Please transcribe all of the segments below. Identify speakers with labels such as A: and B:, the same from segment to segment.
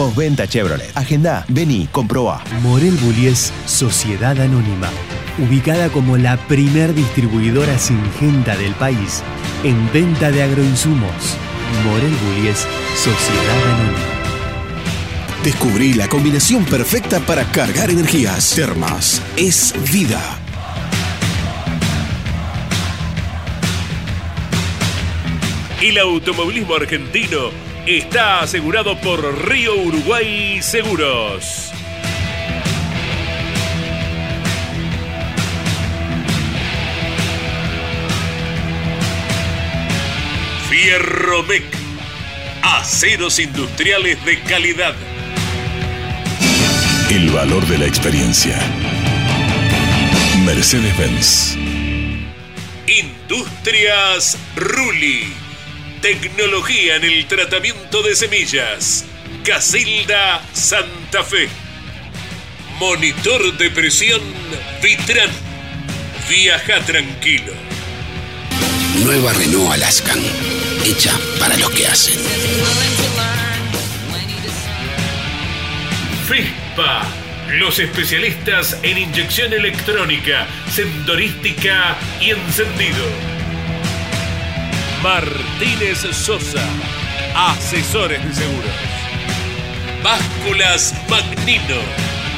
A: Postventa Chevrolet. Agenda, vení, comproba.
B: Morel Bullies Sociedad Anónima. Ubicada como la primer distribuidora singenta del país en venta de agroinsumos. Morel Bullies Sociedad Anónima.
C: Descubrí la combinación perfecta para cargar energías. Termas es vida.
D: El automovilismo argentino está asegurado por Río Uruguay Seguros. Fierromec. Aceros industriales de calidad.
C: El valor de la experiencia. Mercedes-Benz.
D: Industrias Ruli. Tecnología en el tratamiento de semillas. Casilda Santa Fe. Monitor de presión Vitran. Viaja tranquilo.
E: Nueva Renault Alaskan. Hecha para los que hacen.
D: FISPA. Los especialistas en inyección electrónica, sendorística y encendido. Martínez Sosa, asesores de seguros. Básculas Magnino,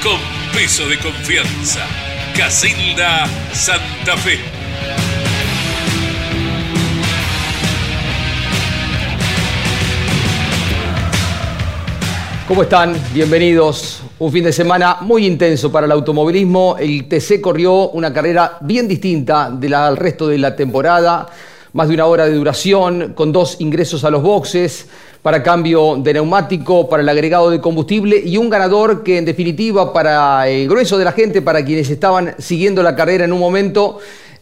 D: con peso de confianza. Casilda Santa Fe.
F: ¿Cómo están? Bienvenidos. Un fin de semana muy intenso para el automovilismo. El TC corrió una carrera bien distinta del resto de la temporada. Más de una hora de duración, con dos ingresos a los boxes, para cambio de neumático, para el agregado de combustible y un ganador que en definitiva para el grueso de la gente, para quienes estaban siguiendo la carrera en un momento,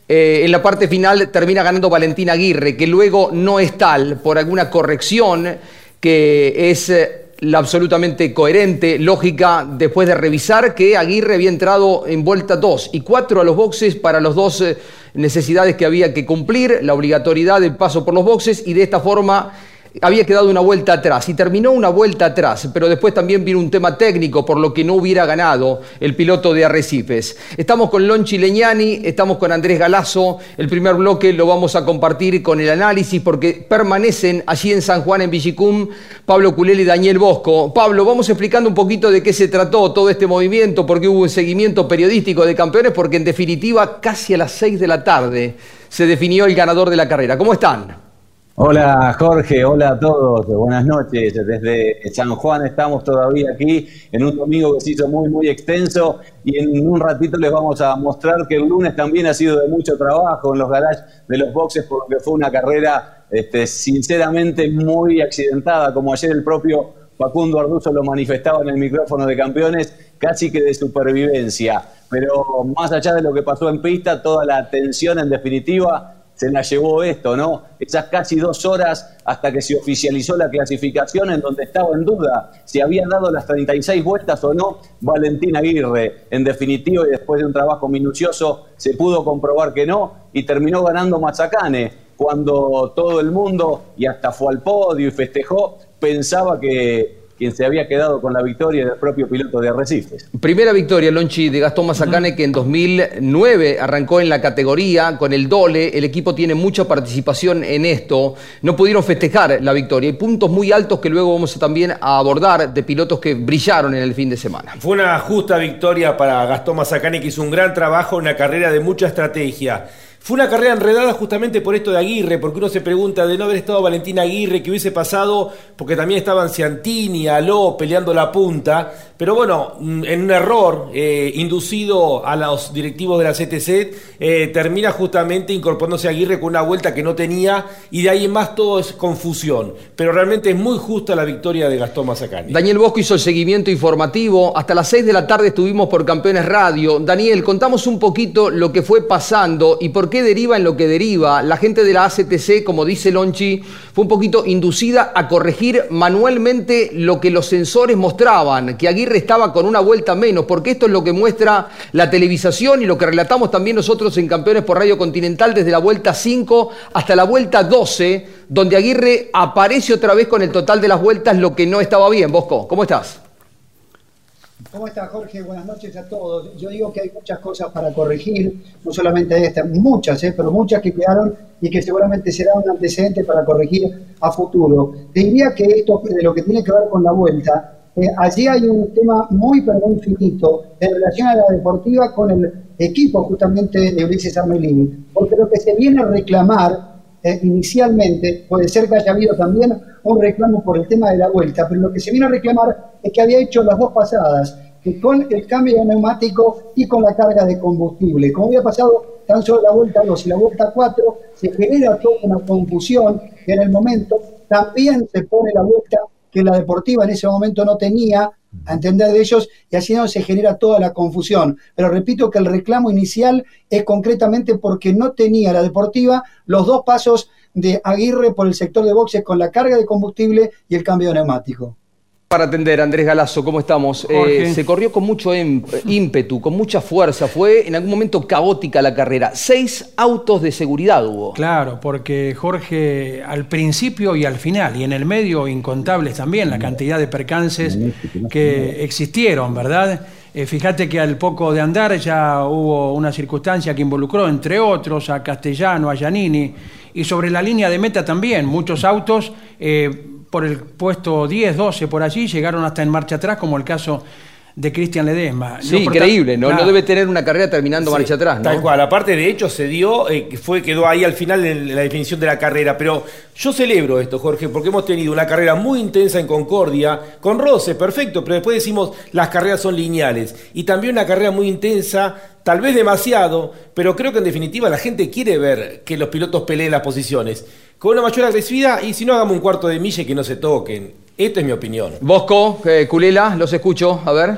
F: eh, en la parte final termina ganando Valentín Aguirre, que luego no es tal por alguna corrección que es eh, la absolutamente coherente, lógica, después de revisar que Aguirre había entrado en vuelta 2 y 4 a los boxes para las dos eh, necesidades que había que cumplir, la obligatoriedad del paso por los boxes y de esta forma había quedado una vuelta atrás y terminó una vuelta atrás, pero después también vino un tema técnico por lo que no hubiera ganado el piloto de Arrecifes. Estamos con Lonchi Leñani, estamos con Andrés Galazo, el primer bloque lo vamos a compartir con el análisis porque permanecen allí en San Juan, en Villicum, Pablo Culel y Daniel Bosco. Pablo, vamos explicando un poquito de qué se trató todo este movimiento, porque hubo un seguimiento periodístico de campeones, porque en definitiva casi a las 6 de la tarde se definió el ganador de la carrera. ¿Cómo están?
G: Hola Jorge, hola a todos, buenas noches. Desde San Juan estamos todavía aquí en un domingo que se hizo muy, muy extenso y en un ratito les vamos a mostrar que el lunes también ha sido de mucho trabajo en los garages de los boxes porque fue una carrera este, sinceramente muy accidentada, como ayer el propio Facundo Arduzo lo manifestaba en el micrófono de campeones, casi que de supervivencia. Pero más allá de lo que pasó en pista, toda la tensión en definitiva se la llevó esto, ¿no? Esas casi dos horas hasta que se oficializó la clasificación en donde estaba en duda si había dado las 36 vueltas o no Valentín Aguirre. En definitiva, y después de un trabajo minucioso, se pudo comprobar que no y terminó ganando Mazacane cuando todo el mundo, y hasta fue al podio y festejó, pensaba que, quien se había quedado con la victoria del propio piloto de Arrecifes.
F: Primera victoria, Lonchi, de Gastón Mazacane, que en 2009 arrancó en la categoría con el Dole. El equipo tiene mucha participación en esto. No pudieron festejar la victoria. Hay puntos muy altos que luego vamos a también a abordar de pilotos que brillaron en el fin de semana.
H: Fue una justa victoria para Gastón Mazacane, que hizo un gran trabajo, una carrera de mucha estrategia. Fue una carrera enredada justamente por esto de Aguirre, porque uno se pregunta de no haber estado Valentín Aguirre, que hubiese pasado, porque también estaban Ciantini, Aló peleando la punta, pero bueno, mm, en un error eh, inducido a los directivos de la CTC, eh, termina justamente incorporándose Aguirre con una vuelta que no tenía, y de ahí en más todo es confusión. Pero realmente es muy justa la victoria de Gastón Mazacani.
F: Daniel Bosco hizo el seguimiento informativo. Hasta las 6 de la tarde estuvimos por Campeones Radio. Daniel, contamos un poquito lo que fue pasando y por qué deriva en lo que deriva. La gente de la ACTC, como dice Lonchi, fue un poquito inducida a corregir manualmente lo que los sensores mostraban, que Aguirre estaba con una vuelta menos, porque esto es lo que muestra la televisación y lo que relatamos también nosotros en Campeones por Radio Continental desde la vuelta 5 hasta la vuelta 12, donde Aguirre aparece otra vez con el total de las vueltas, lo que no estaba bien. Bosco, ¿cómo estás?
I: ¿Cómo está Jorge? Buenas noches a todos. Yo digo que hay muchas cosas para corregir, no solamente estas, muchas, ¿eh? pero muchas que quedaron y que seguramente será un antecedente para corregir a futuro. Diría que esto de lo que tiene que ver con la vuelta, eh, allí hay un tema muy pero muy finito en relación a la deportiva con el equipo justamente de Ulises Armelini, porque lo que se viene a reclamar eh, inicialmente, puede ser que haya habido también un reclamo por el tema de la vuelta, pero lo que se viene a reclamar es que había hecho las dos pasadas, que con el cambio de neumático y con la carga de combustible. Como había pasado tan solo la vuelta 2 y la vuelta 4, se genera toda una confusión que en el momento también se pone la vuelta que la deportiva en ese momento no tenía, a entender de ellos, y así no se genera toda la confusión. Pero repito que el reclamo inicial es concretamente porque no tenía la deportiva los dos pasos de Aguirre por el sector de boxes con la carga de combustible y el cambio de neumático.
F: Para atender, Andrés Galazo, ¿cómo estamos? Eh, se corrió con mucho ímpetu, con mucha fuerza. Fue en algún momento caótica la carrera. Seis autos de seguridad hubo.
J: Claro, porque Jorge, al principio y al final, y en el medio, incontables también, la cantidad de percances que existieron, ¿verdad? Eh, fíjate que al poco de andar ya hubo una circunstancia que involucró, entre otros, a Castellano, a Giannini, y sobre la línea de meta también, muchos autos. Eh, por el puesto 10, 12, por allí, llegaron hasta en marcha atrás, como el caso de Cristian Ledesma.
F: Sí, increíble, ¿no? No debe tener una carrera terminando marcha atrás, ¿no?
H: Tal cual, aparte de hecho se dio, eh, fue, quedó ahí al final en la definición de la carrera, pero yo celebro esto, Jorge, porque hemos tenido una carrera muy intensa en Concordia, con roce, perfecto, pero después decimos las carreras son lineales, y también una carrera muy intensa, tal vez demasiado, pero creo que en definitiva la gente quiere ver que los pilotos peleen las posiciones con una mayor agresividad y si no hagamos un cuarto de milla y que no se toquen. Esta es mi opinión.
F: Bosco, eh, Culela, los escucho, a ver.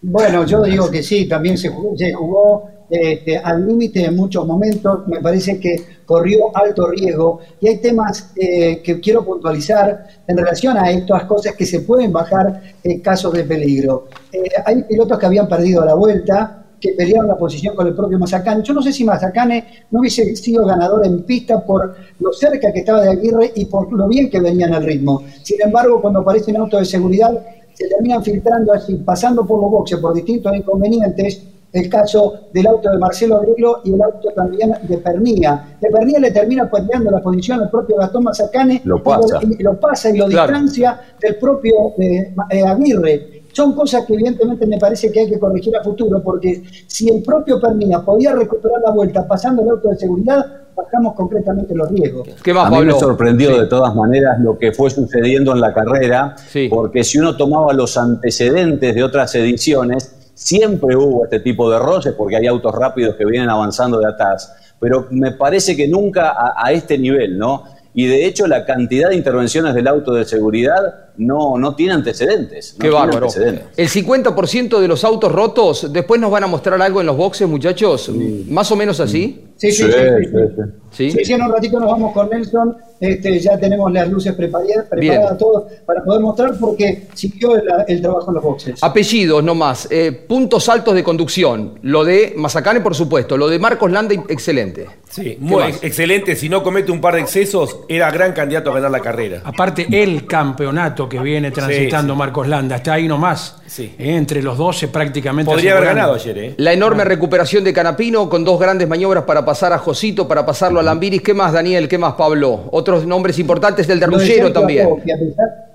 I: Bueno, yo digo que sí, también se jugó, este, al límite en muchos momentos, me parece que corrió alto riesgo y hay temas eh, que quiero puntualizar en relación a estas cosas que se pueden bajar en casos de peligro. Eh, hay pilotos que habían perdido la vuelta, que pelearon la posición con el propio Mazacane. Yo no sé si Mazacane no hubiese sido ganador en pista por lo cerca que estaba de Aguirre y por lo bien que venía en el ritmo. Sin embargo, cuando aparecen autos de seguridad, se terminan filtrando así, pasando por los boxes, por distintos inconvenientes, el caso del auto de Marcelo Agrelo y el auto también de Pernía. De Pernía le termina peleando la posición al propio Gastón Mazacane
G: lo pasa
I: y lo, pasa y lo distancia del propio eh, eh, Aguirre. Son cosas que evidentemente me parece que hay que corregir a futuro, porque si el propio Pernía podía recuperar la vuelta pasando el auto de seguridad, bajamos concretamente los riesgos.
G: ¿Qué a mí me sorprendió de todas maneras lo que fue sucediendo en la carrera, porque si uno tomaba los antecedentes de otras ediciones, siempre hubo este tipo de roces, porque hay autos rápidos que vienen avanzando de atrás, pero me parece que nunca a, a este nivel, ¿no? Y de hecho la cantidad de intervenciones del auto de seguridad no, no tiene antecedentes.
F: Qué bárbaro. El 50% de los autos rotos, después nos van a mostrar algo en los boxes, muchachos, más o menos así.
I: Sí, sí, sí.
F: Sí.
I: Sí, sí, en un ratito nos vamos con Nelson. Este, ya tenemos las luces preparadas, preparadas todos para poder mostrar porque siguió el, el trabajo en los boxes.
F: Apellidos nomás, eh, puntos altos de conducción. Lo de Mazacane, por supuesto. Lo de Marcos Landa, excelente.
H: Sí, muy
F: más?
H: excelente. Si no comete un par de excesos, era gran candidato a ganar la carrera.
J: Aparte, el campeonato que viene transitando
H: sí.
J: Marcos Landa, está ahí nomás.
H: Sí.
J: Eh, entre los 12 prácticamente.
H: Podría haber ganado ayer, ¿eh?
F: La enorme recuperación de Canapino con dos grandes maniobras para pasar a Josito, para pasarlo a Lambiris. ¿Qué más, Daniel? ¿Qué más, Pablo? Otros nombres importantes del de
I: Lo de
F: también.
I: Aló, que a pesar-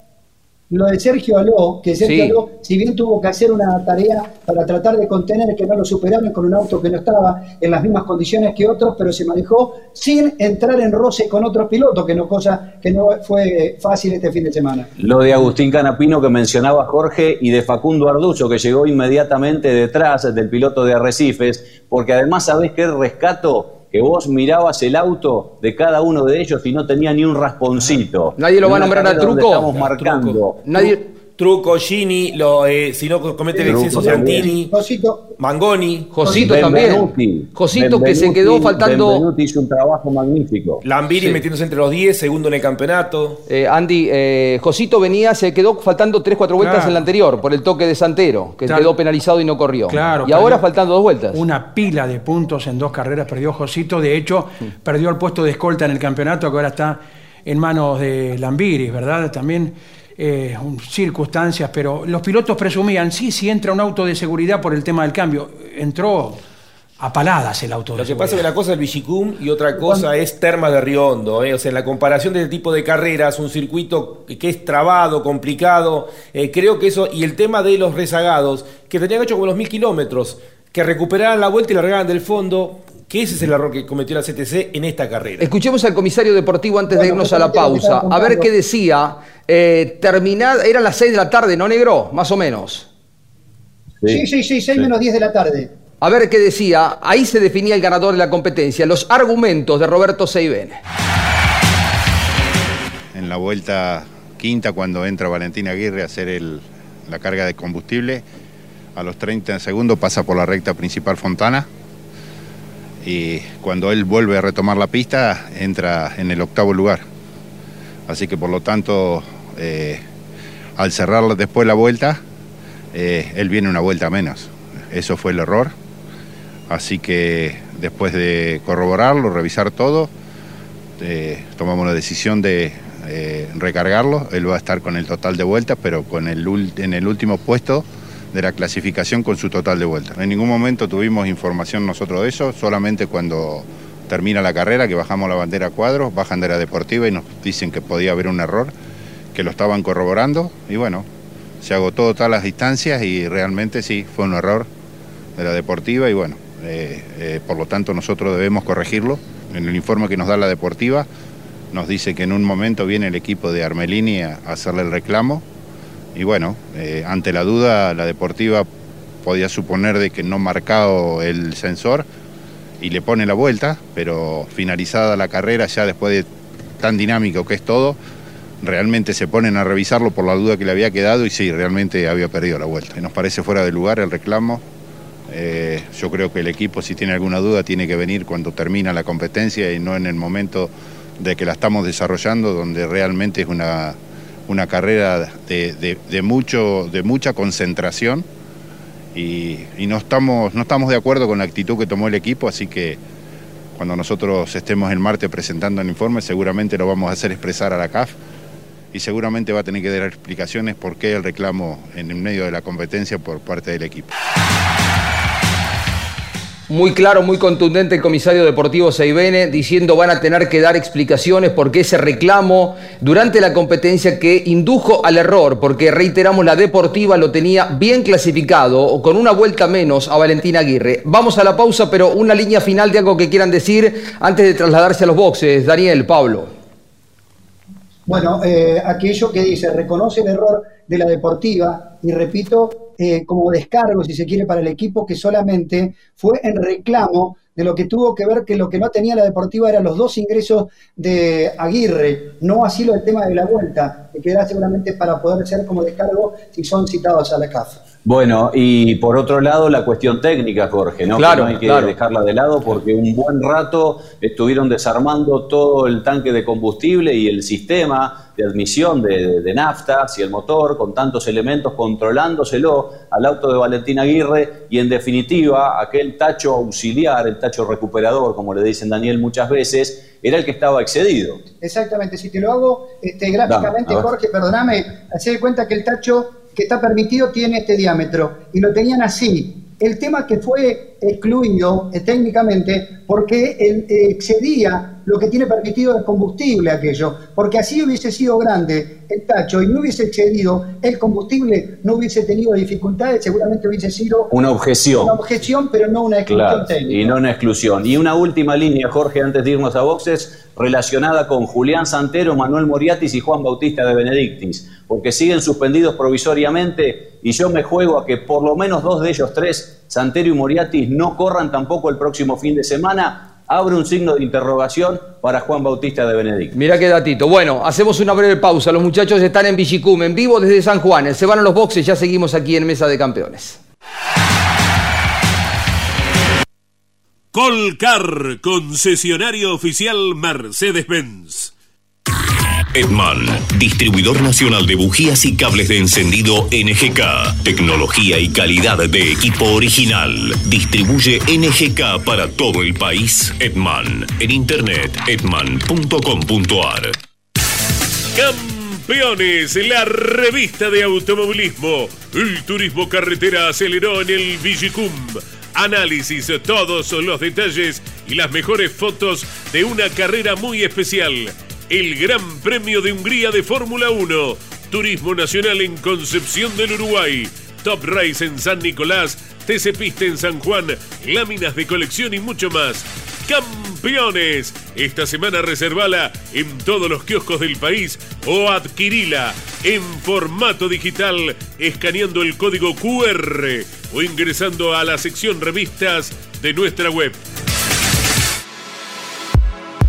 I: lo de Sergio Aló, que Sergio
F: Sí.
I: Aló, si bien tuvo que hacer una tarea para tratar de contener que no lo superaran con un auto que no estaba en las mismas condiciones que otros, pero se manejó sin entrar en roce con otros pilotos, que no cosa que no fue fácil este fin de semana.
G: Lo de Agustín Canapino que mencionaba Jorge y de Facundo Arducho que llegó inmediatamente detrás del piloto de Arrecifes, porque además sabés que rescato que vos mirabas el auto de cada uno de ellos y no tenía ni un rasponcito.
F: Nadie lo va a nombrar a Truco.
G: Estamos marcando.
F: Nadie.
H: Truco, Gini, lo, eh, si no comete el exceso. Santini,
I: Josito,
H: Mangoni,
F: Josito también.
G: Benvenuti.
F: Josito que se quedó faltando.
G: Benvenuti hizo un trabajo magnífico.
H: Lambiri
F: Sí.
H: metiéndose entre los 10, segundo en el campeonato.
F: Eh, Andy, eh, Josito venía, se quedó faltando 3-4 vueltas
J: Claro.
F: en la anterior por el toque de Santero, que
J: Claro.
F: quedó penalizado y no corrió.
J: Claro,
F: y ahora faltando dos vueltas.
J: Una pila de puntos en dos carreras perdió Josito. De hecho, perdió el puesto de escolta en el campeonato que ahora está en manos de Lambiris, ¿verdad? También eh, un- circunstancias, pero los pilotos presumían, sí, sí entra un auto de seguridad por el tema del cambio. Entró a paladas el auto de
H: Lo que
J: seguridad.
H: pasa es que una cosa es Villicum y otra cosa es Termas de Riondo. ¿eh? O sea, en la comparación de este tipo de carreras, un circuito que es trabado, complicado, eh, creo que eso, y el tema de los rezagados, que tenían hecho como los mil kilómetros, que recuperaran la vuelta y la largaban del fondo, que ese es el error que cometió la CTC en esta carrera.
F: Escuchemos al comisario deportivo antes de irnos a la pausa. A ver qué decía. Eh, terminada, eran las 6 de la tarde, ¿no, negro? Más o menos.
I: sí, sí, sí, 6 menos 10 de la tarde.
F: A ver qué decía. Ahí se definía el ganador de la competencia. Los argumentos de Roberto Seibene.
K: en la vuelta quinta cuando entra Valentín Aguirre a hacer el- la carga de combustible. A los 30 segundos pasa por la recta principal Fontana y cuando él vuelve a retomar la pista entra en el octavo lugar. Así que por lo tanto, eh, al cerrar después la vuelta, eh, él viene una vuelta menos. Eso fue el error. Así que después de corroborarlo, revisar todo, eh, tomamos la decisión de recargarlo. Él va a estar con el total de vueltas, pero con el, en el último puesto de la clasificación con su total de vueltas. En ningún momento tuvimos información nosotros de eso, solamente cuando termina la carrera, que bajamos la bandera cuadros, bajan de la deportiva y nos dicen que podía haber un error, que lo estaban corroborando y bueno, se agotó todas las distancias y realmente sí, fue un error de la deportiva y bueno, eh, eh, por lo tanto nosotros debemos corregirlo. En el informe que nos da la deportiva nos dice que en un momento viene el equipo de Armelini a hacerle el reclamo y bueno, eh, ante la duda la deportiva podía suponer de que no marcado el sensor y le pone la vuelta, pero finalizada la carrera ya después de tan dinámico que es todo, realmente se ponen a revisarlo por la duda que le había quedado y sí, realmente había perdido la vuelta. Nos parece fuera de lugar el reclamo. Eh, yo creo que el equipo, si tiene alguna duda, tiene que venir cuando termina la competencia y no en el momento de que la estamos desarrollando, donde realmente es una, una carrera de, mucho, de mucha concentración y, y no, estamos, no estamos de acuerdo con la actitud que tomó el equipo, así que cuando nosotros estemos el martes presentando el informe, seguramente lo vamos a hacer expresar a la CAF y seguramente va a tener que dar explicaciones por qué el reclamo en el medio de la competencia por parte del equipo.
F: Muy claro, muy contundente el comisario deportivo Seibene diciendo van a tener que dar explicaciones por qué ese reclamo durante la competencia que indujo al error, porque reiteramos la deportiva lo tenía bien clasificado o con una vuelta menos a Valentín Aguirre. Vamos a la pausa, pero una línea final de algo que quieran decir antes de trasladarse a los boxes. Daniel, Pablo.
I: Bueno, eh, aquello que dice, reconoce el error de la deportiva y repito, eh, como descargo, si se quiere, para el equipo que solamente fue en reclamo de lo que tuvo que ver que lo que no tenía la deportiva eran los dos ingresos de Aguirre, no así lo del tema de la vuelta, que quedará seguramente para poder ser como descargo si son citados a la CAF.
G: Bueno, y por otro lado la cuestión técnica, Jorge, ¿no?
F: Claro,
G: que no hay que
F: claro.
G: dejarla de lado porque un buen rato estuvieron desarmando todo el tanque de combustible y el sistema de admisión de, de, de nafta hacia el motor con tantos elementos controlándoselo al auto de Valentín Aguirre y en definitiva aquel tacho auxiliar, el tacho recuperador, como le dicen Daniel muchas veces, era el que estaba excedido.
I: Exactamente, si te lo hago este, gráficamente,
G: Dame.
I: Jorge, perdóname, hacé de cuenta que el tacho que está permitido tiene este diámetro y lo tenían así. El tema que fue excluido eh, técnicamente porque eh, excedía lo que tiene permitido el combustible aquello, porque así hubiese sido grande el tacho y no hubiese excedido el combustible, no hubiese tenido dificultades, seguramente hubiese sido
G: Una objeción.
I: una objeción, pero no una exclusión
G: Claro,
I: técnica.
G: y no una exclusión. Y una última línea, Jorge, antes de irnos a boxes, relacionada con Julián Santero, Manuel Moriatis y Juan Bautista de Benedictis, porque siguen suspendidos provisoriamente y yo me juego a que por lo menos dos de ellos tres, Santero y Moriatis, no corran tampoco el próximo fin de semana. Abre un signo de interrogación para Juan Bautista de Benedictis.
F: Mirá qué datito. Bueno, hacemos una breve pausa. Los muchachos están en Villicum, en vivo desde San Juan. Se van a los boxes, ya seguimos aquí en Mesa de Campeones.
D: Colcar, concesionario oficial Mercedes-Benz.
L: Edman, distribuidor nacional de bujías y cables de encendido NGK. Tecnología y calidad de equipo original. Distribuye NGK para todo el país. Edman, en internet edman.com.ar.
D: Campeones, la revista de automovilismo. El turismo carretera aceleró en el Vigicum. Análisis, todos los detalles y las mejores fotos de una carrera muy especial. El Gran Premio de Hungría de Fórmula 1. Turismo Nacional en Concepción del Uruguay. Top Race en San Nicolás. TC Pista en San Juan. Láminas de colección y mucho más. Campeones. Esta semana reservala en todos los kioscos del país o adquirila en formato digital escaneando el código QR o ingresando a la sección revistas de nuestra web.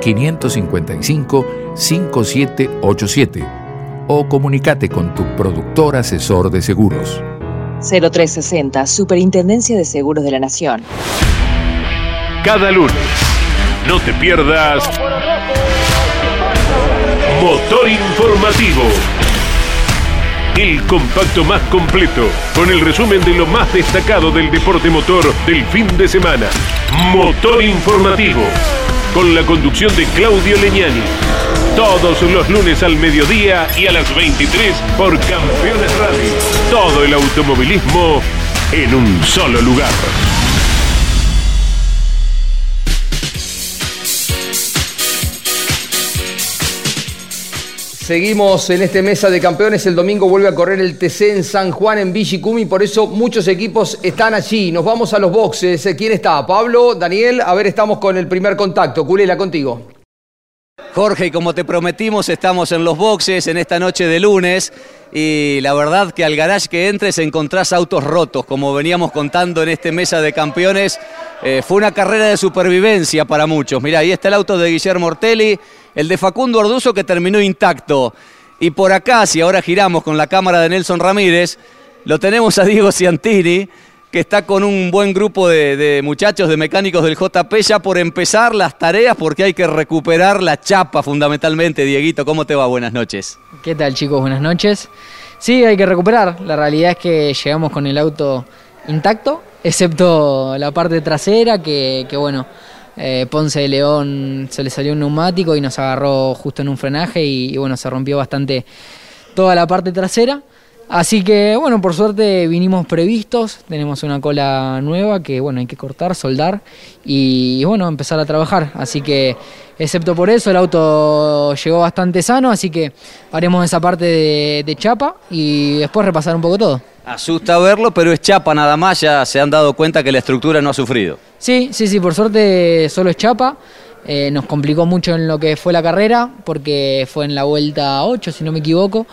M: 555 5787 o comunícate con tu productor asesor de seguros.
N: 0360, Superintendencia de Seguros de la Nación.
D: Cada lunes, no te pierdas Motor Informativo. El compacto más completo, con el resumen de lo más destacado del deporte motor del fin de semana. Motor Informativo, con la conducción de Claudio Leñani. Todos los lunes al mediodía y a las 23 por Campeones Radio. Todo el automovilismo en un solo lugar.
F: Seguimos en este mesa de campeones. El domingo vuelve a correr el TC en San Juan, en Villicumi. Por eso muchos equipos están allí. Nos vamos a los boxes. ¿Quién está? Pablo, Daniel. A ver, estamos con el primer contacto. Culela, contigo.
O: Jorge, como te prometimos, estamos en los boxes en esta noche de lunes y la verdad que al garage que entres encontrás autos rotos, como veníamos contando en este mesa de campeones. Eh, fue una carrera de supervivencia para muchos. Mirá, ahí está el auto de Guillermo Ortelli, el de Facundo Orduzo que terminó intacto. Y por acá, si ahora giramos con la cámara de Nelson Ramírez, lo tenemos a Diego Ciantini, que está con un buen grupo de, muchachos, de mecánicos del JP, ya por empezar las tareas, porque hay que recuperar la chapa fundamentalmente. Dieguito, ¿cómo te va? Buenas noches.
P: ¿Qué tal chicos? Buenas noches. Sí, hay que recuperar. La realidad es que llegamos con el auto intacto excepto la parte trasera, que bueno, eh, Ponce de León se le salió un neumático y nos agarró justo en un frenaje y, y bueno, se rompió bastante toda la parte trasera. Así que bueno, por suerte vinimos previstos, tenemos una cola nueva que bueno, hay que cortar, soldar y, bueno, empezar a trabajar. Así que excepto por eso el auto llegó bastante sano, así que haremos esa parte de, de chapa y después repasar un poco todo.
O: Asusta verlo, pero es chapa nada más, ya se han dado cuenta que la estructura no ha sufrido.
P: Sí, sí, sí, por suerte solo es chapa. Eh, nos complicó mucho en lo que fue la carrera, porque fue en la vuelta 8, si no me equivoco.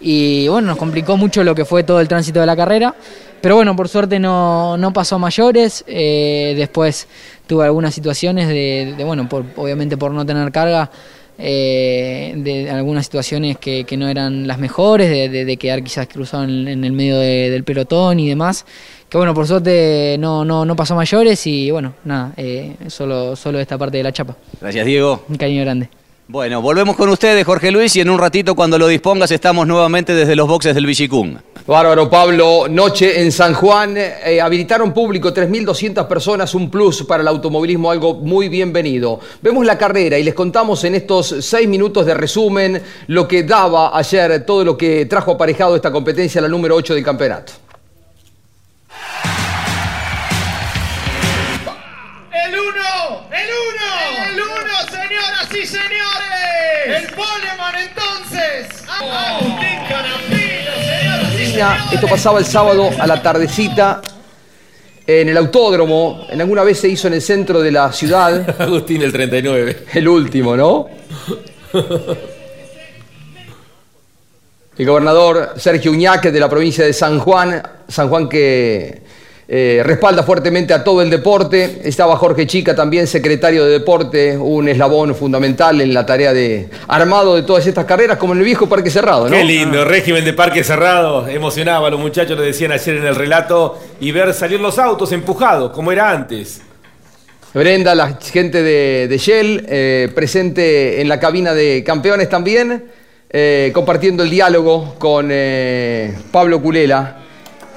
P: Y bueno, nos complicó mucho lo que fue todo el tránsito de la carrera. Pero bueno, por suerte no, no pasó a mayores. Eh, después tuve algunas situaciones de, de, bueno, por, obviamente por no tener carga, eh, de algunas situaciones que, que, no eran las mejores, de, de, de quedar quizás cruzado en, en el medio del pelotón y demás. Que bueno, por suerte no, no, no pasó mayores y bueno, nada, eh, solo, solo esta parte de la chapa.
O: Gracias, Diego.
P: Un cariño grande.
O: Bueno, volvemos con ustedes, Jorge Luis, y en un ratito, cuando lo dispongas, estamos nuevamente desde los boxes del Villicún.
F: Bárbaro, Pablo. Noche en San Juan. Eh, habilitaron público 3.200 personas, un plus para el automovilismo, algo muy bienvenido. Vemos la carrera y les contamos en estos seis minutos de resumen lo que daba ayer, todo lo que trajo aparejado esta competencia, la número 8 del campeonato.
Q: El uno, el uno, el uno, señoras y señores. El Poleman entonces. Agustín Canapino.
F: Esto pasaba el sábado a la tardecita en el autódromo. En alguna vez se hizo en el centro de la ciudad.
H: Agustín el 39.
F: El último, ¿no? El gobernador Sergio Uñaque de la provincia de San Juan, San Juan que eh, respalda fuertemente a todo el deporte. Estaba Jorge Chica también, secretario de deporte, un eslabón fundamental en la tarea de armado de todas estas carreras, como en el viejo Parque Cerrado, ¿no?
H: Qué lindo, régimen de Parque Cerrado. Emocionaba, los muchachos lo decían ayer en el relato, y ver salir los autos empujados, como era antes.
F: Brenda, la gente de, de Shell, eh, presente en la cabina de campeones también, eh, compartiendo el diálogo con Pablo Culela.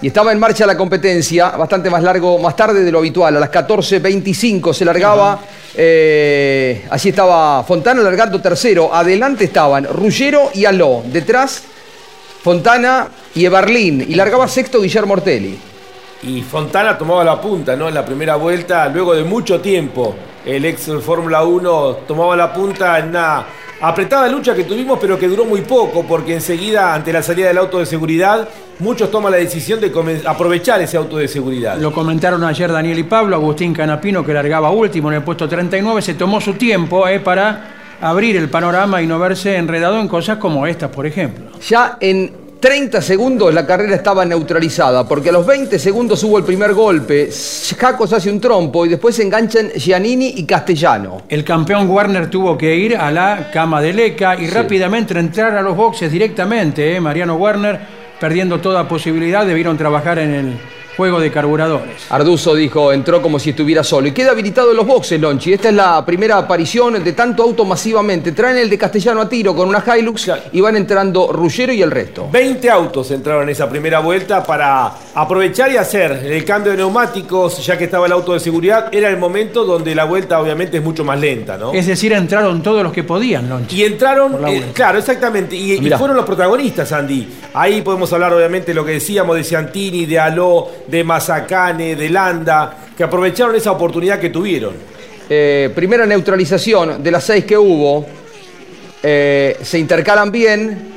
F: Y estaba en marcha la competencia, bastante más largo, más tarde de lo habitual, a las 14.25 se largaba. Eh, allí estaba Fontana largando tercero. Adelante estaban Ruggero y Aló. Detrás Fontana y Eberlín. Y largaba sexto Guillermo Ortelli.
H: Y Fontana tomaba la punta, ¿no? En la primera vuelta, luego de mucho tiempo, el ex Fórmula 1 tomaba la punta en una apretada lucha que tuvimos, pero que duró muy poco, porque enseguida, ante la salida del auto de seguridad, muchos toman la decisión de aprovechar ese auto de seguridad.
J: Lo comentaron ayer Daniel y Pablo, Agustín Canapino, que largaba último en el puesto 39, se tomó su tiempo eh, para abrir el panorama y no verse enredado en cosas como estas, por ejemplo.
F: Ya en 30 segundos la carrera estaba neutralizada, porque a los 20 segundos hubo el primer golpe, Jacos hace un trompo y después se enganchan Giannini y Castellano.
J: El campeón Warner tuvo que ir a la cama de Leca y sí. rápidamente entrar a los boxes directamente, ¿eh? Mariano Warner, perdiendo toda posibilidad, debieron trabajar en el juego de carburadores.
F: Arduzo dijo, entró como si estuviera solo. Y queda habilitado en los boxes, Lonchi. Esta es la primera aparición de tanto auto masivamente. Traen el de Castellano a tiro con una Hilux y van entrando Ruggero y el resto.
H: 20 autos entraron en esa primera vuelta para aprovechar y hacer el cambio de neumáticos, ya que estaba el auto de seguridad. Era el momento donde la vuelta obviamente es mucho más lenta, ¿no?
J: Es decir, entraron todos los que podían, Lonchi.
H: Y entraron, eh, claro, exactamente. Y, y, fueron los protagonistas, Andy. Ahí podemos hablar obviamente de lo que decíamos de Ciantini, de Aló, de Mazacane, de Landa, que aprovecharon esa oportunidad que tuvieron.
F: Eh, primera neutralización de las seis que hubo, eh, se intercalan bien.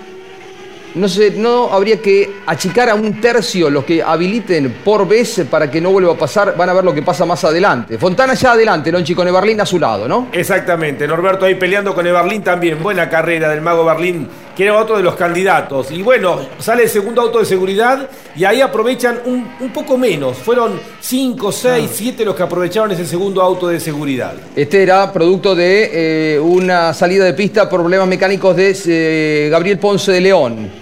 F: No, sé, no habría que achicar a un tercio los que habiliten por vez para que no vuelva a pasar. Van a ver lo que pasa más adelante. Fontana ya adelante, Lonchi con Eberlín a su lado, ¿no?
H: Exactamente. Norberto ahí peleando con Eberlín también. Buena carrera del mago Berlín que era otro de los candidatos. Y bueno, sale el segundo auto de seguridad y ahí aprovechan un, un poco menos. Fueron 5, 6, 7 los que aprovecharon ese segundo auto de seguridad.
F: Este era producto de eh, una salida de pista por problemas mecánicos de eh, Gabriel Ponce de León.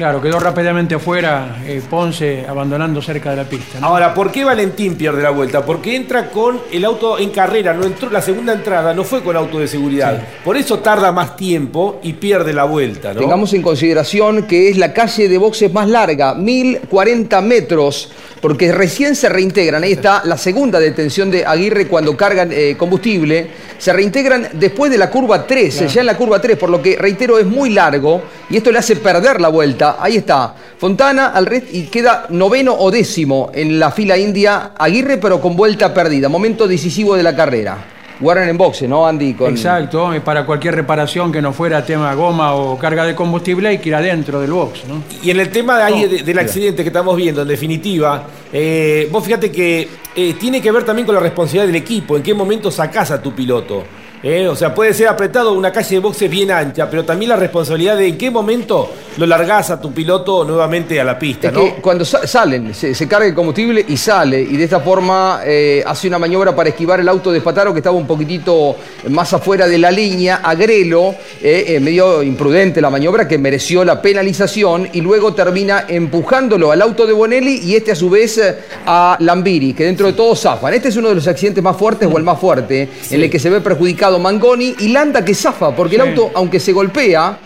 J: Claro, quedó rápidamente fuera eh, Ponce abandonando cerca de la pista. ¿no?
H: Ahora, ¿por qué Valentín pierde la vuelta? Porque entra con el auto en carrera, no entró la segunda entrada, no fue con auto de seguridad. Por eso tarda más tiempo y pierde la vuelta, ¿no?
F: Tengamos en consideración que es la calle de boxes más larga, 1040 metros, porque recién se reintegran. Ahí está la segunda detención de Aguirre cuando cargan eh, combustible. Se reintegran después de la curva 3,
J: Claro.
F: ya en la curva 3, por lo que, reitero, es muy largo y esto le hace perder la vuelta. Ahí está, Fontana al red y queda noveno o décimo en la fila india Aguirre, pero con vuelta perdida. Momento decisivo de la carrera. Guardan en boxe, ¿no, Andy? Con...
J: Exacto, y para cualquier reparación que no fuera tema goma o carga de combustible hay que ir adentro del box, ¿no?
H: Y en el tema de ahí
J: No,
H: de- del
J: mira.
H: accidente que estamos viendo, en definitiva, eh, vos fíjate que eh, tiene que ver también con la responsabilidad del equipo, en qué momento sacás a tu piloto. Eh, o sea, puede ser apretado una calle de boxes bien ancha, pero también la responsabilidad de en qué momento lo largás a tu piloto nuevamente a la pista,
F: Es
H: ¿no?
F: que cuando sa- salen, se, se carga el combustible y sale, y de esta forma eh, hace una maniobra para esquivar el auto de Espataro que estaba un poquitito más afuera de la línea, Agrelo, eh, eh, medio imprudente la maniobra que mereció la penalización y luego termina empujándolo al auto de Bonelli y este a su vez a Lambiri, que dentro de todo zafan. Este es uno de los accidentes más fuertes o el más fuerte, en el que se ve perjudicado Mangoni y Landa que zafa, porque el auto, aunque se golpea,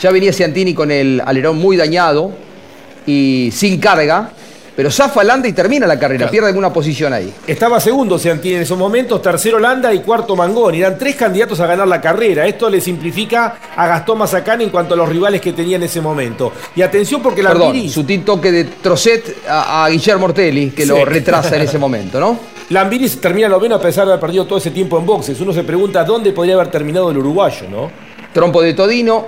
F: ya venía Ciantini con el alerón muy dañado y sin carga, pero zafa Landa y termina la carrera, pierde alguna posición ahí.
H: Estaba segundo Ciantini en esos momentos, tercero Landa y cuarto Mangoni. Eran tres candidatos a ganar la carrera. Esto le simplifica a Gastón Mazacán en cuanto a los rivales que tenía en ese momento. Y atención porque la
F: Perdón, sutil toque de Trocet a, a Guillermo Ortelli, que
H: Sí.
F: lo retrasa en ese momento, ¿no?
H: Lambiri termina noveno a pesar de haber perdido todo ese tiempo en boxes. Uno se pregunta dónde podría haber terminado el uruguayo, ¿no?
F: Trompo de Todino,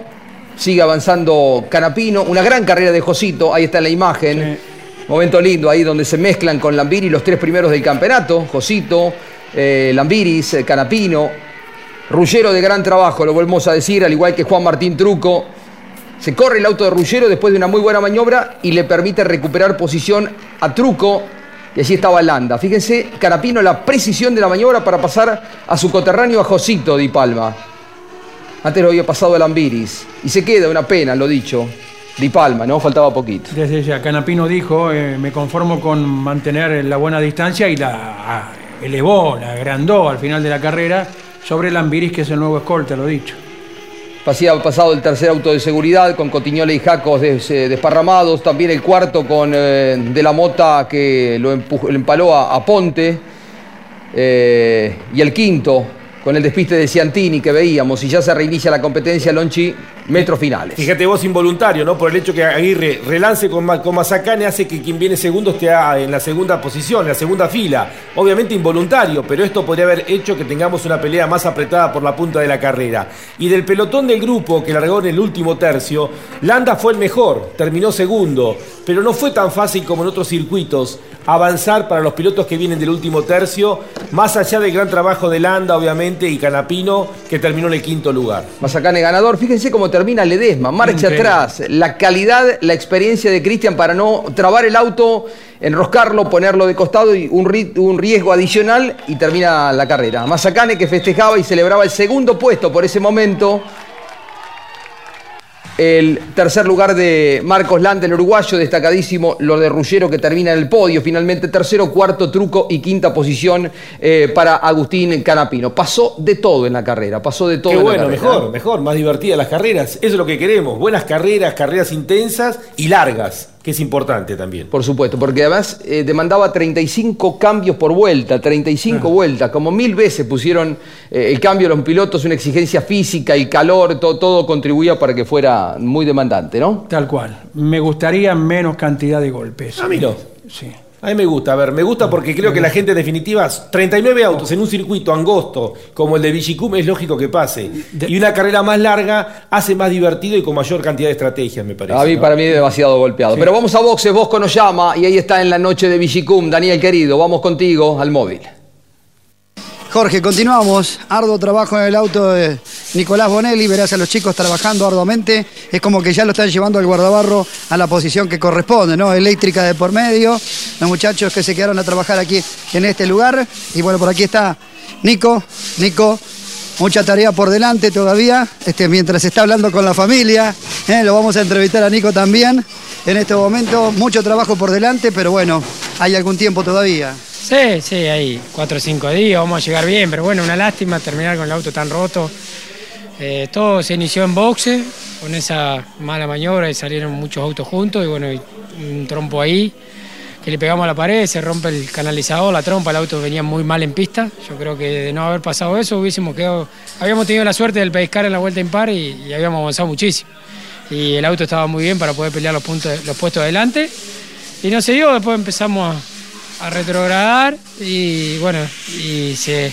F: sigue avanzando Canapino, una gran carrera de Josito, ahí está en la imagen. Momento lindo ahí donde se mezclan con Lambiri los tres primeros del campeonato, Josito, eh, Lambiris, eh, Canapino, Rullero de gran trabajo, lo volvemos a decir, al igual que Juan Martín Truco. Se corre el auto de Rullero después de una muy buena maniobra y le permite recuperar posición a Truco. Y allí estaba Landa. Fíjense, Canapino, la precisión de la maniobra para pasar a su coterráneo a Josito Di Palma. Antes lo había pasado a Lambiris. Y se queda una pena, lo dicho. Di Palma, ¿no? Faltaba poquito.
J: Desde ya, Canapino dijo, eh, me conformo con mantener la buena distancia y la elevó, la agrandó al final de la carrera sobre Lambiris, que es el nuevo escolta, lo dicho.
F: Pasía pasado el tercer auto de seguridad con Cotiñola y Jacos eh, desparramados. También el cuarto con eh, De la Mota que lo, empujó- empaló a, a Ponte. Eh, y el quinto con el despiste de Ciantini que veíamos. Y ya se reinicia la competencia, Lonchi, metros finales.
H: Fíjate vos involuntario, ¿no? Por el hecho que Aguirre relance con, con Mazacane hace que quien viene segundo esté en la segunda posición, en la segunda fila. Obviamente involuntario, pero esto podría haber hecho que tengamos una pelea más apretada por la punta de la carrera. Y del pelotón del grupo que largó en el último tercio, Landa fue el mejor, terminó segundo, pero no fue tan fácil como en otros circuitos avanzar para los pilotos que vienen del último tercio, más allá del gran trabajo de Landa, obviamente, y Canapino, que terminó en el quinto lugar.
F: Mazacane ganador. Fíjense cómo termina Ledesma. Marcha
H: Increíble.
F: atrás. La calidad, la experiencia de Cristian para no trabar el auto, enroscarlo, ponerlo de costado y un, ri- un riesgo adicional y termina la carrera. Mazacane que festejaba y celebraba el segundo puesto por ese momento. El tercer lugar de Marcos Landa, el uruguayo, destacadísimo. Lo de Ruggero que termina en el podio. Finalmente tercero, cuarto truco y quinta posición eh, para Agustín Canapino. Pasó de todo en la carrera, pasó de todo
H: Qué
F: en la carrera.
H: mejor, mejor, más divertidas las carreras. Eso es lo que queremos. Buenas carreras, carreras intensas y largas, que es importante también.
F: Por supuesto, porque además eh, demandaba 35 cambios por vuelta, 35 vueltas, como mil veces pusieron eh, el cambio a los pilotos, una exigencia física, el calor, todo, todo contribuía para que fuera muy demandante, ¿no?
J: Tal cual. Me gustaría menos cantidad de golpes.
H: A mí no.
J: Sí.
H: A mí me gusta, a ver, me gusta porque creo que la gente en definitiva, 39 autos en un circuito angosto como el de Vigicum es lógico que pase. Y una carrera más larga hace más divertido y con mayor cantidad de estrategias, me parece.
F: A mí,
H: ¿no?
F: para mí, demasiado golpeado. Pero vamos a boxes, Bosco nos llama y ahí está en la noche de Vigicum. Daniel querido, vamos contigo al móvil.
R: Jorge, continuamos. Arduo trabajo en el auto de Nicolás Bonelli. Verás a los chicos trabajando arduamente. Es como que ya lo están llevando al guardabarro a la posición que corresponde, ¿no? Eléctrica de por medio. Los muchachos que se quedaron a trabajar aquí en este lugar. Y bueno, por aquí está Nico. Nico, mucha tarea por delante todavía, este, mientras está hablando con la familia. ¿eh? Lo vamos a entrevistar a Nico también. En este momento, mucho trabajo por delante, pero bueno, hay algún tiempo todavía.
S: Sí, sí, hay cuatro o cinco días, vamos a llegar bien, pero bueno, una lástima terminar con el auto tan roto. Eh, todo se inició en boxe, con esa mala maniobra y salieron muchos autos juntos y bueno, y un trompo ahí que le pegamos a la pared, se rompe el canalizador, la trompa, el auto venía muy mal en pista. Yo creo que de no haber pasado eso hubiésemos quedado, habíamos tenido la suerte del pescar en la vuelta impar y, habíamos avanzado muchísimo. Y el auto estaba muy bien para poder pelear los, puntos, los puestos adelante y no se dio, después empezamos a, a retrogradar y bueno, y se,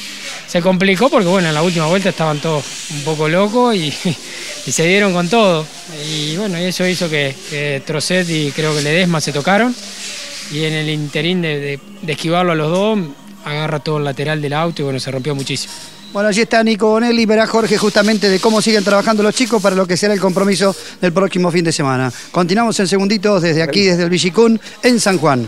S: se complicó porque bueno, en la última vuelta estaban todos un poco locos y, y se dieron con todo. Y bueno, y eso hizo que, que Trocet y creo que Ledesma se tocaron y en el interín de, de- de esquivarlo a los dos, agarra todo el lateral del auto y bueno, se rompió muchísimo.
R: Bueno, allí está Nico Bonelli, verá Jorge justamente de cómo siguen trabajando los chicos para lo que será el compromiso del próximo fin de semana. Continuamos en segunditos desde aquí, desde el Villicún, en San Juan.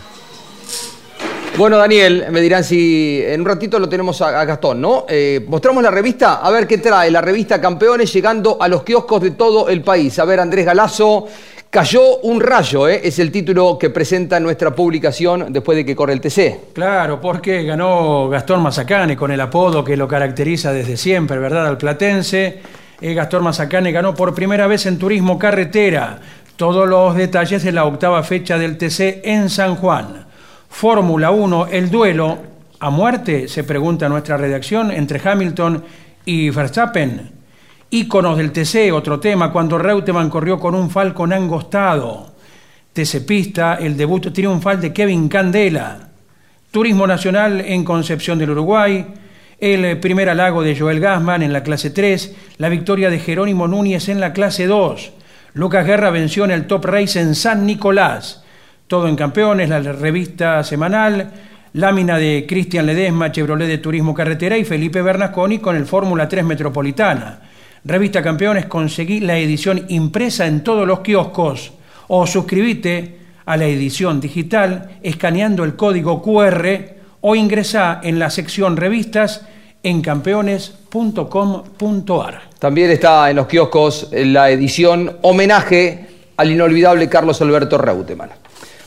F: Bueno, Daniel, me dirán si en un ratito lo tenemos a, Gastón, ¿no? Eh, mostramos la revista, a ver qué trae la revista Campeones llegando a los kioscos de todo el país. A ver, Andrés Galazo, cayó un rayo, ¿eh? es el título que presenta nuestra publicación después de que corre el TC.
J: Claro, porque ganó Gastón Mazacane con el apodo que lo caracteriza desde siempre, ¿verdad? Al platense. Eh, Gastón Mazacane ganó por primera vez en turismo carretera. Todos los detalles de la octava fecha del TC en San Juan. Fórmula 1, el duelo a muerte, se pregunta nuestra redacción, entre Hamilton y Verstappen. Íconos del TC, otro tema, cuando Reutemann corrió con un Falcon angostado. TC Pista, el debut triunfal de Kevin Candela. Turismo Nacional en Concepción del Uruguay. El primer halago de Joel Gassman en la clase 3. La victoria de Jerónimo Núñez en la clase 2. Lucas Guerra venció en el Top Race en San Nicolás. Todo en Campeones, la revista semanal. Lámina de Cristian Ledesma, Chevrolet de Turismo Carretera y Felipe Bernasconi con el Fórmula 3 Metropolitana. Revista Campeones, conseguí la edición impresa en todos los kioscos o suscribite a la edición digital escaneando el código QR o ingresá en la sección revistas en campeones.com.ar.
F: También está en los kioscos la edición homenaje al inolvidable Carlos Alberto Reutemann.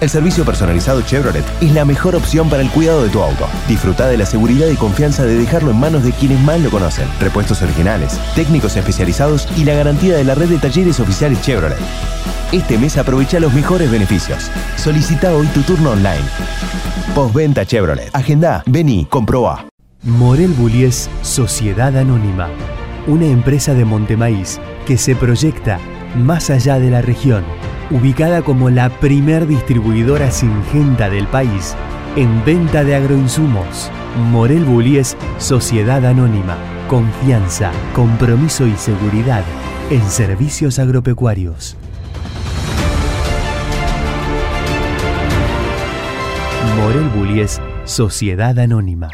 A: El servicio personalizado Chevrolet es la mejor opción para el cuidado de tu auto. Disfruta de la seguridad y confianza de dejarlo en manos de quienes más lo conocen. Repuestos originales, técnicos especializados y la garantía de la red de talleres oficiales Chevrolet. Este mes aprovecha los mejores beneficios. Solicita hoy tu turno online. Postventa Chevrolet. Agenda, vení, comprobá.
B: Morel Bullies Sociedad Anónima, una empresa de Montemaíz que se proyecta más allá de la región, ubicada como la primer distribuidora singenta del país en venta de agroinsumos. Morel Bullies Sociedad Anónima, confianza, compromiso y seguridad en servicios agropecuarios. Morel Bullies Sociedad Anónima.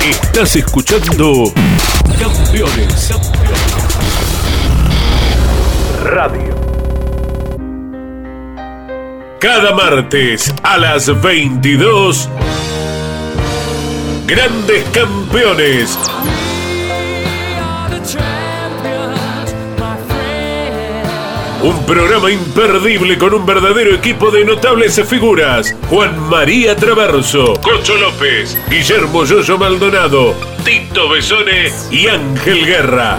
D: Estás escuchando Campeones. Radio. Cada martes a las 22. Grandes campeones. Un programa imperdible con un verdadero equipo de notables figuras. Juan María Traverso, Cocho López, Guillermo Yoyo Maldonado, Tito Besone y Ángel Guerra.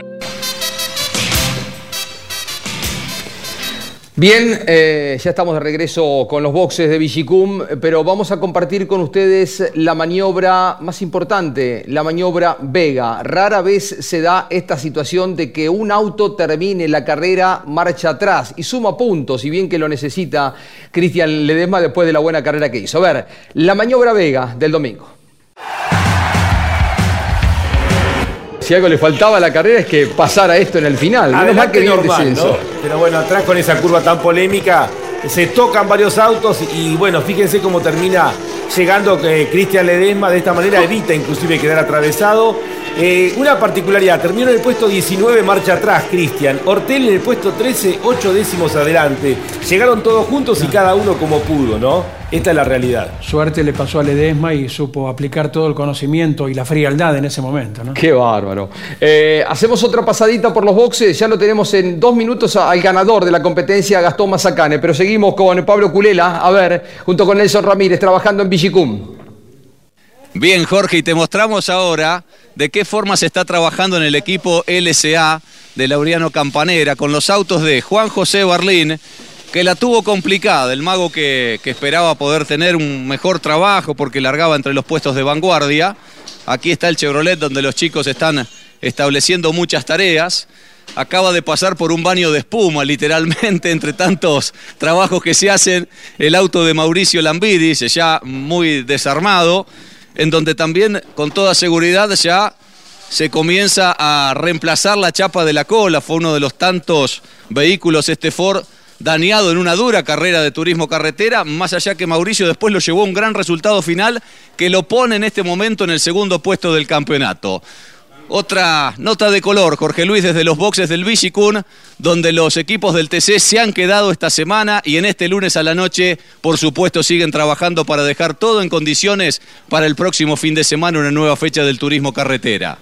F: Bien, eh, ya estamos de regreso con los boxes de Vigicum, pero vamos a compartir con ustedes la maniobra más importante, la maniobra Vega. Rara vez se da esta situación de que un auto termine la carrera marcha atrás y suma puntos, y bien que lo necesita Cristian Ledesma después de la buena carrera que hizo. A ver, la maniobra Vega del domingo. Si algo le faltaba a la carrera es que pasara esto en el final. Menos mal que
H: normal,
F: descenso.
H: ¿no? Pero bueno, atrás con esa curva tan polémica, se tocan varios autos y bueno, fíjense cómo termina llegando que Cristian Ledesma de esta manera evita inclusive quedar atravesado. Eh, una particularidad, terminó en el puesto 19, marcha atrás Cristian. Ortel en el puesto 13, 8 décimos adelante. Llegaron todos juntos y cada uno como pudo, ¿no? Esta es la realidad.
J: Suerte le pasó a Ledesma y supo aplicar todo el conocimiento y la frialdad en ese momento. ¿no?
F: Qué bárbaro. Eh, hacemos otra pasadita por los boxes. Ya lo tenemos en dos minutos al ganador de la competencia, Gastón Mazacane. Pero seguimos con Pablo Culela, a ver, junto con Nelson Ramírez, trabajando en Vigicum.
O: Bien, Jorge, y te mostramos ahora de qué forma se está trabajando en el equipo LSA de Laureano Campanera con los autos de Juan José Barlín, que la tuvo complicada, el mago que, esperaba poder tener un mejor trabajo porque largaba entre los puestos de vanguardia. Aquí está el Chevrolet donde los chicos están estableciendo muchas tareas. Acaba de pasar por un baño de espuma, literalmente, entre tantos trabajos que se hacen. El auto de Mauricio Lambidis, ya muy desarmado, en donde también, con toda seguridad, ya se comienza a reemplazar la chapa de la cola. Fue uno de los tantos vehículos, este Ford, dañado en una dura carrera de turismo carretera, más allá que Mauricio después lo llevó un gran resultado final que lo pone en este momento en el segundo puesto del campeonato. Otra nota de color, Jorge Luis, desde los boxes del Vigicún, donde los equipos del TC se han quedado esta semana y en este lunes a la noche, por supuesto, siguen trabajando para dejar todo en condiciones para el próximo fin de semana, una nueva fecha del turismo carretera.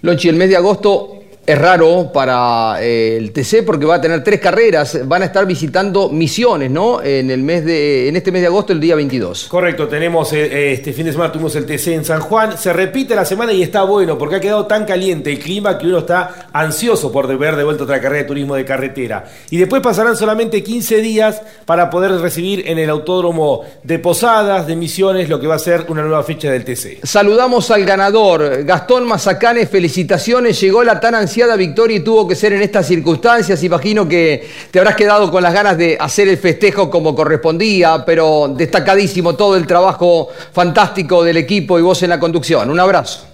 F: Lonchi, el mes de agosto es raro para eh, el TC porque va a tener tres carreras. Van a estar visitando misiones, ¿no? En, el mes de, en este mes de agosto, el día 22.
H: Correcto, tenemos eh, eh, este fin de semana tuvimos el TC en San Juan, se repite la semana y está bueno porque ha quedado tan caliente el clima que uno está ansioso por ver de vuelta otra carrera de turismo de carretera. Y después pasarán solamente 15 días para poder recibir en el autódromo de Posadas, de Misiones, lo que va a ser una nueva fecha del TC.
F: Saludamos al ganador, Gastón Mazacane, felicitaciones, llegó la tan ansiada victoria y tuvo que ser en estas circunstancias, imagino que te habrás quedado con las ganas de hacer el festejo como correspondía, pero destacadísimo todo el trabajo fantástico del equipo y vos en la conducción. Un abrazo.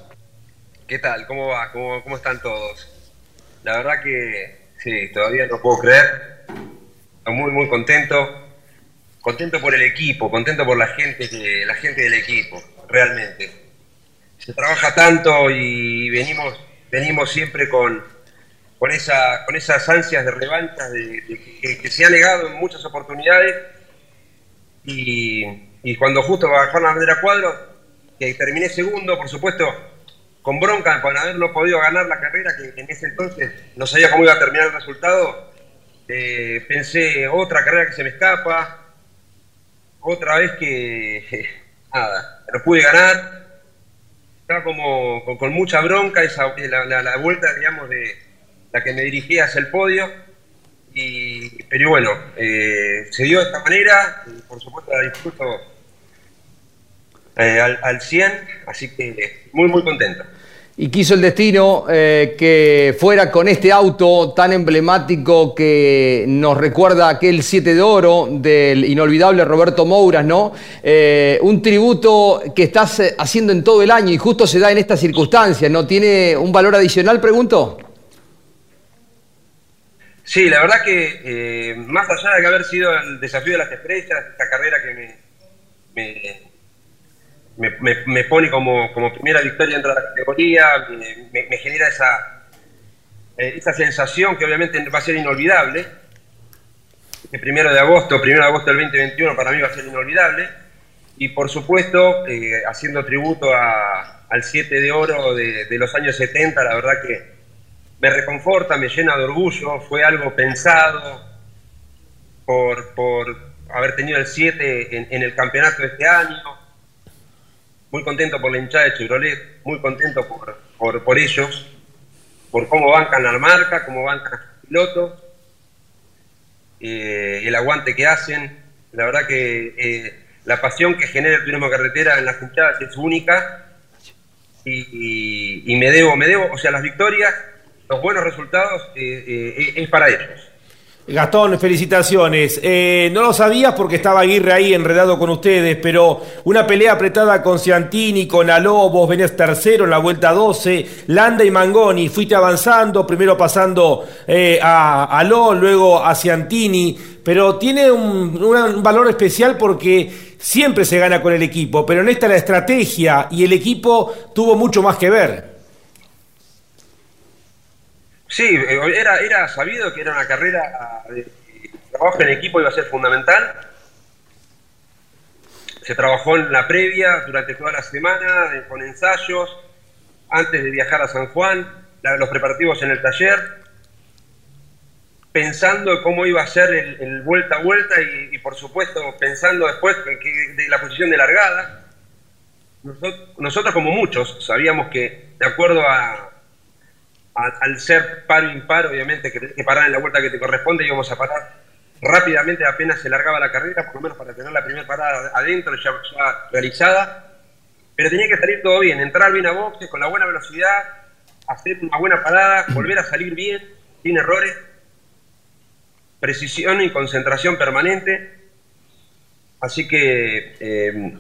T: ¿Qué tal? ¿Cómo va? ¿Cómo, cómo están todos? La verdad que sí, todavía no puedo creer. Estoy muy, muy contento. Contento por el equipo, contento por la gente, la gente del equipo, realmente. Se trabaja tanto y venimos, venimos siempre con, con, esa, con esas ansias de revancha que, se ha negado en muchas oportunidades. Y, y cuando justo bajaron la bandera cuadro, que terminé segundo, por supuesto, con bronca por haber no podido ganar la carrera, que en ese entonces no sabía cómo iba a terminar el resultado. Eh, pensé otra carrera que se me escapa, otra vez que nada, no pude ganar. Estaba como con, mucha bronca esa, la, la- la vuelta, digamos, de la que me dirigía hacia el podio. Y, pero bueno, eh, se dio de esta manera, y por supuesto la disfruto eh, al, al 100, así que muy, muy contento.
F: Y quiso el destino eh, que fuera con este auto tan emblemático que nos recuerda aquel 7 de oro del inolvidable Roberto Mouras, ¿no? Eh, un tributo que estás eh, haciendo en todo el año y justo se da en estas circunstancias, ¿no? ¿Tiene un valor adicional, pregunto?
T: Sí, la verdad que más allá de que haber sido el desafío de las estrellas, esta carrera que me, me, me- pone como, como primera victoria dentro de la categoría, me, genera esa, eh, esa sensación que obviamente va a ser inolvidable. Este primero de agosto, primero de agosto del 2021 para mí va a ser inolvidable. Y por supuesto, eh, haciendo tributo a- al 7 de oro de, de los años 70, la verdad que me reconforta, me llena de orgullo, fue algo pensado por, por haber tenido el 7 en, en el campeonato de este año. Muy contento por la hinchada de Chevrolet, muy contento por, por, ellos, por cómo bancan la marca, cómo bancan a pilotos. eh, el aguante que hacen. La verdad que eh, la pasión que genera el turismo carretera en las hinchadas es única y, y- y me debo, me debo, o sea, las victorias, los buenos resultados eh, eh, es para ellos.
H: Gastón, felicitaciones. Eh, no lo sabías porque estaba Aguirre ahí enredado con ustedes, pero una pelea apretada con Ciantini, con Aló, vos venés tercero en la vuelta 12, Landa y Mangoni, fuiste avanzando, primero pasando eh, a Aló, luego a Ciantini, pero tiene un, un valor especial porque siempre se gana con el equipo, pero en esta la estrategia y el equipo tuvo mucho más que ver.
T: Sí, eh, era, era sabido que era una carrera de trabajo en equipo iba a ser fundamental. Se trabajó en la previa durante toda la semana, eh, con ensayos, antes de viajar a San Juan, los preparativos en el taller, pensando en cómo iba a ser el, el vuelta a vuelta y, por supuesto pensando después que- de la posición de largada. Nosotros como muchos sabíamos que de acuerdo a, al ser paro impar, obviamente que tenés que parar en la vuelta que te corresponde, íbamos a parar rápidamente apenas se largaba la carrera, por lo menos para tener la primera parada adentro ya, ya realizada. Pero tenía que salir todo bien, entrar bien a boxes con la buena velocidad, hacer una buena parada, volver a salir bien, sin errores, precisión y concentración permanente. Así que eh,